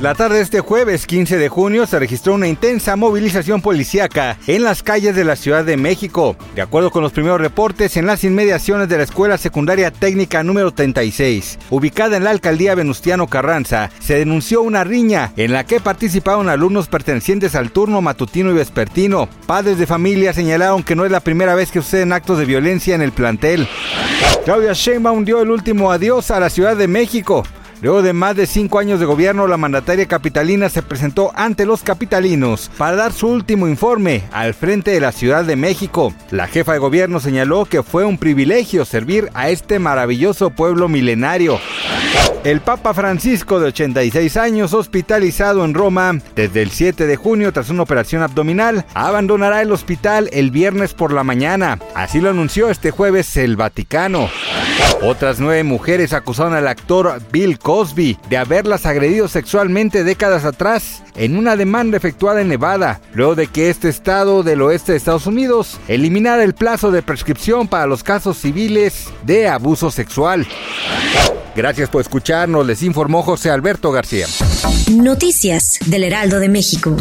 La tarde de este jueves 15 de junio se registró una intensa movilización policíaca en las calles de la Ciudad de México. De acuerdo con los primeros reportes, en las inmediaciones de la Escuela Secundaria Técnica número 36, ubicada en la alcaldía Venustiano Carranza, se denunció una riña en la que participaron alumnos pertenecientes al turno matutino y vespertino. Padres de familia señalaron que no es la primera vez que suceden actos de violencia en el plantel. Claudia Sheinbaum dio el último adiós a la Ciudad de México. Luego de más de cinco años de gobierno, la mandataria capitalina se presentó ante los capitalinos para dar su último informe al frente de la Ciudad de México. La jefa de gobierno señaló que fue un privilegio servir a este maravilloso pueblo milenario. El Papa Francisco, de 86 años, hospitalizado en Roma desde el 7 de junio tras una operación abdominal, abandonará el hospital el viernes por la mañana. Así lo anunció este jueves el Vaticano. Otras nueve mujeres acusaron al actor Bill Cosby de haberlas agredido sexualmente décadas atrás en una demanda efectuada en Nevada, luego de que este estado del oeste de Estados Unidos eliminara el plazo de prescripción para los casos civiles de abuso sexual. Gracias por escucharnos, les informó José Alberto García. Noticias del Heraldo de México.